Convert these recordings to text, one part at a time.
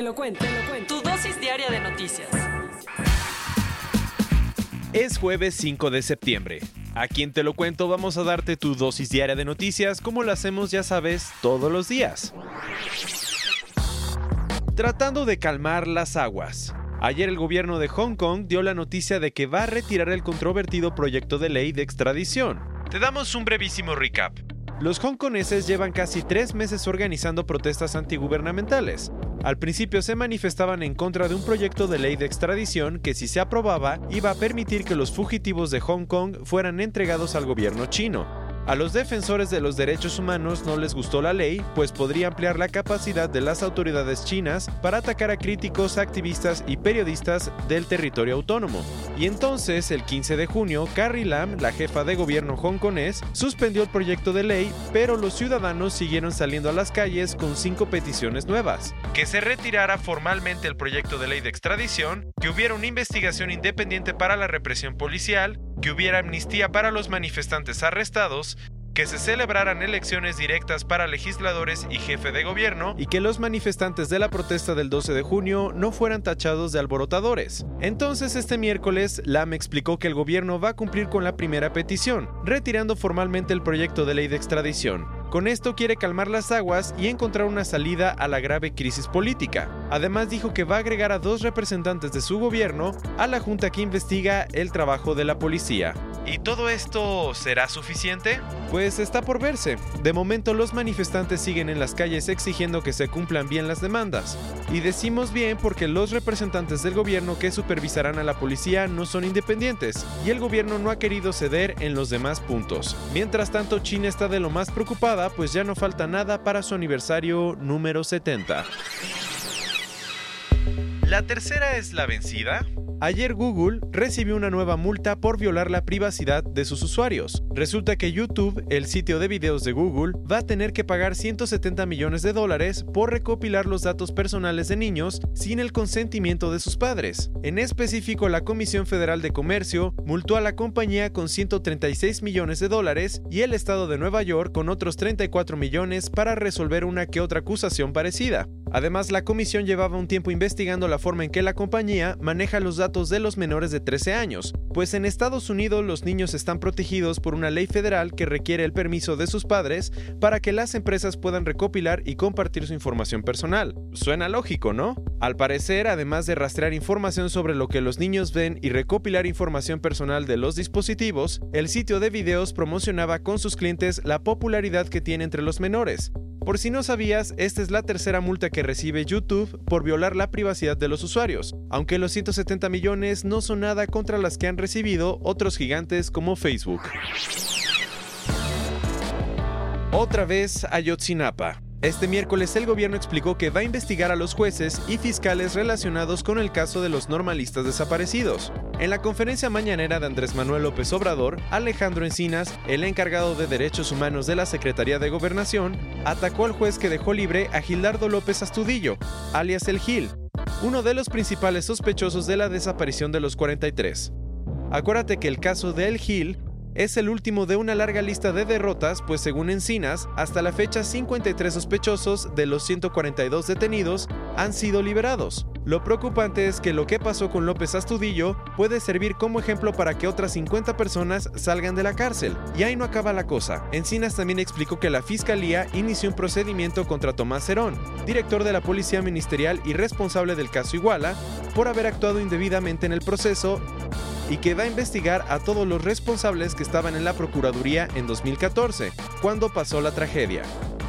Te lo cuento, te lo cuento. Tu dosis diaria de noticias. Es jueves 5 de septiembre. Aquí en Te lo cuento vamos a darte tu dosis diaria de noticias como lo hacemos ya sabes todos los días. Tratando de calmar las aguas. Ayer el gobierno de Hong Kong dio la noticia de que va a retirar el controvertido proyecto de ley de extradición. Te damos un brevísimo recap. Los hongkoneses llevan casi tres meses organizando protestas antigubernamentales. Al principio se manifestaban en contra de un proyecto de ley de extradición que si se aprobaba iba a permitir que los fugitivos de Hong Kong fueran entregados al gobierno chino. A los defensores de los derechos humanos no les gustó la ley, pues podría ampliar la capacidad de las autoridades chinas para atacar a críticos, activistas y periodistas del territorio autónomo. Y entonces, el 15 de junio, Carrie Lam, la jefa de gobierno hongkonés, suspendió el proyecto de ley, pero los ciudadanos siguieron saliendo a las calles con cinco peticiones nuevas. Que se retirara formalmente el proyecto de ley de extradición, que hubiera una investigación independiente para la represión policial, que hubiera amnistía para los manifestantes arrestados, que se celebraran elecciones directas para legisladores y jefe de gobierno y que los manifestantes de la protesta del 12 de junio no fueran tachados de alborotadores. Entonces este miércoles, Lam explicó que el gobierno va a cumplir con la primera petición, retirando formalmente el proyecto de ley de extradición. Con esto quiere calmar las aguas y encontrar una salida a la grave crisis política. Además dijo que va a agregar a dos representantes de su gobierno a la junta que investiga el trabajo de la policía. ¿Y todo esto será suficiente? Pues está por verse. De momento los manifestantes siguen en las calles exigiendo que se cumplan bien las demandas. Y decimos bien porque los representantes del gobierno que supervisarán a la policía no son independientes y el gobierno no ha querido ceder en los demás puntos. Mientras tanto, China está de lo más preocupada pues ya no falta nada para su aniversario número 70. ¿La tercera es la vencida? Ayer Google recibió una nueva multa por violar la privacidad de sus usuarios. Resulta que YouTube, el sitio de videos de Google, va a tener que pagar 170 millones de dólares por recopilar los datos personales de niños sin el consentimiento de sus padres. En específico, la Comisión Federal de Comercio multó a la compañía con 136 millones de dólares y el Estado de Nueva York con otros 34 millones para resolver una que otra acusación parecida. Además, la comisión llevaba un tiempo investigando la forma en que la compañía maneja los datos de los menores de 13 años, pues en Estados Unidos los niños están protegidos por una ley federal que requiere el permiso de sus padres para que las empresas puedan recopilar y compartir su información personal. Suena lógico, ¿no? Al parecer, además de rastrear información sobre lo que los niños ven y recopilar información personal de los dispositivos, el sitio de videos promocionaba con sus clientes la popularidad que tiene entre los menores, por si no sabías, esta es la tercera multa que recibe YouTube por violar la privacidad de los usuarios, aunque los 170 millones no son nada contra las que han recibido otros gigantes como Facebook. Otra vez Ayotzinapa. Este miércoles el gobierno explicó que va a investigar a los jueces y fiscales relacionados con el caso de los normalistas desaparecidos. En la conferencia mañanera de Andrés Manuel López Obrador, Alejandro Encinas, el encargado de Derechos Humanos de la Secretaría de Gobernación, atacó al juez que dejó libre a Gildardo López Astudillo, alias El Gil, uno de los principales sospechosos de la desaparición de los 43. Acuérdate que el caso de El Gil es el último de una larga lista de derrotas, pues según Encinas, hasta la fecha 53 sospechosos de los 142 detenidos han sido liberados. Lo preocupante es que lo que pasó con López Astudillo puede servir como ejemplo para que otras 50 personas salgan de la cárcel. Y ahí no acaba la cosa. Encinas también explicó que la Fiscalía inició un procedimiento contra Tomás Herón, director de la Policía Ministerial y responsable del caso Iguala, por haber actuado indebidamente en el proceso y que va a investigar a todos los responsables que estaban en la Procuraduría en 2014, cuando pasó la tragedia.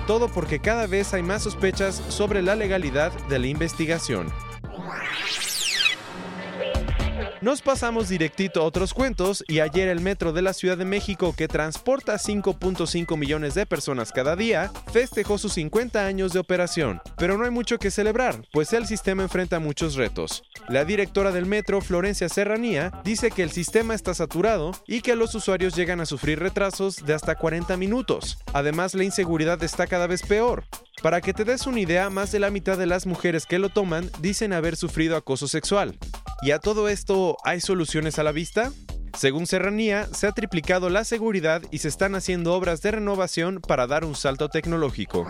Todo porque cada vez hay más sospechas sobre la legalidad de la investigación. Nos pasamos directito a otros cuentos y ayer el metro de la Ciudad de México, que transporta 5.5 millones de personas cada día, festejó sus 50 años de operación. Pero no hay mucho que celebrar, pues el sistema enfrenta muchos retos. La directora del metro, Florencia Serranía, dice que el sistema está saturado y que los usuarios llegan a sufrir retrasos de hasta 40 minutos. Además, la inseguridad está cada vez peor. Para que te des una idea, más de la mitad de las mujeres que lo toman dicen haber sufrido acoso sexual. ¿Y a todo esto hay soluciones a la vista? Según Serranía, se ha triplicado la seguridad y se están haciendo obras de renovación para dar un salto tecnológico.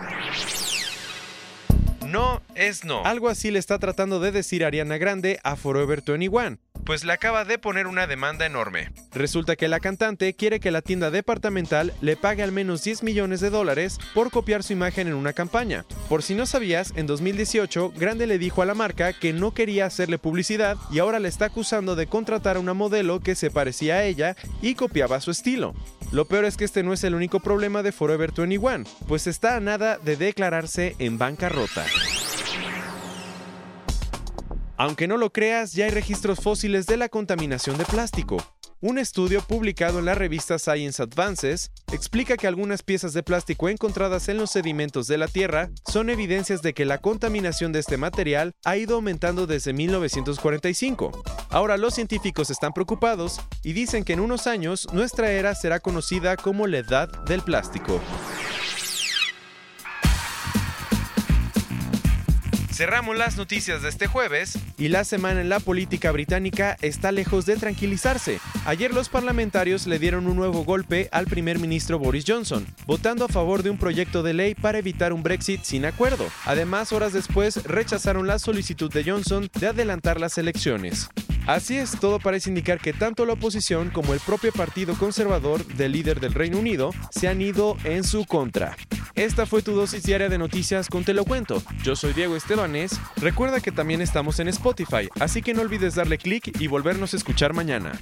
No es no. Algo así le está tratando de decir Ariana Grande a Forever 21 pues le acaba de poner una demanda enorme. Resulta que la cantante quiere que la tienda departamental le pague al menos 10 millones de dólares por copiar su imagen en una campaña. Por si no sabías, en 2018 Grande le dijo a la marca que no quería hacerle publicidad y ahora le está acusando de contratar a una modelo que se parecía a ella y copiaba su estilo. Lo peor es que este no es el único problema de Forever 21, pues está a nada de declararse en bancarrota. Aunque no lo creas, ya hay registros fósiles de la contaminación de plástico. Un estudio publicado en la revista Science Advances explica que algunas piezas de plástico encontradas en los sedimentos de la Tierra son evidencias de que la contaminación de este material ha ido aumentando desde 1945. Ahora los científicos están preocupados y dicen que en unos años nuestra era será conocida como la edad del plástico. Cerramos las noticias de este jueves y la semana en la política británica está lejos de tranquilizarse. Ayer los parlamentarios le dieron un nuevo golpe al primer ministro Boris Johnson, votando a favor de un proyecto de ley para evitar un Brexit sin acuerdo. Además, horas después rechazaron la solicitud de Johnson de adelantar las elecciones. Así es, todo parece indicar que tanto la oposición como el propio Partido Conservador del líder del Reino Unido se han ido en su contra. Esta fue tu dosis diaria de noticias con Te lo cuento. Yo soy Diego Estebanés. Recuerda que también estamos en Spotify, así que no olvides darle clic y volvernos a escuchar mañana.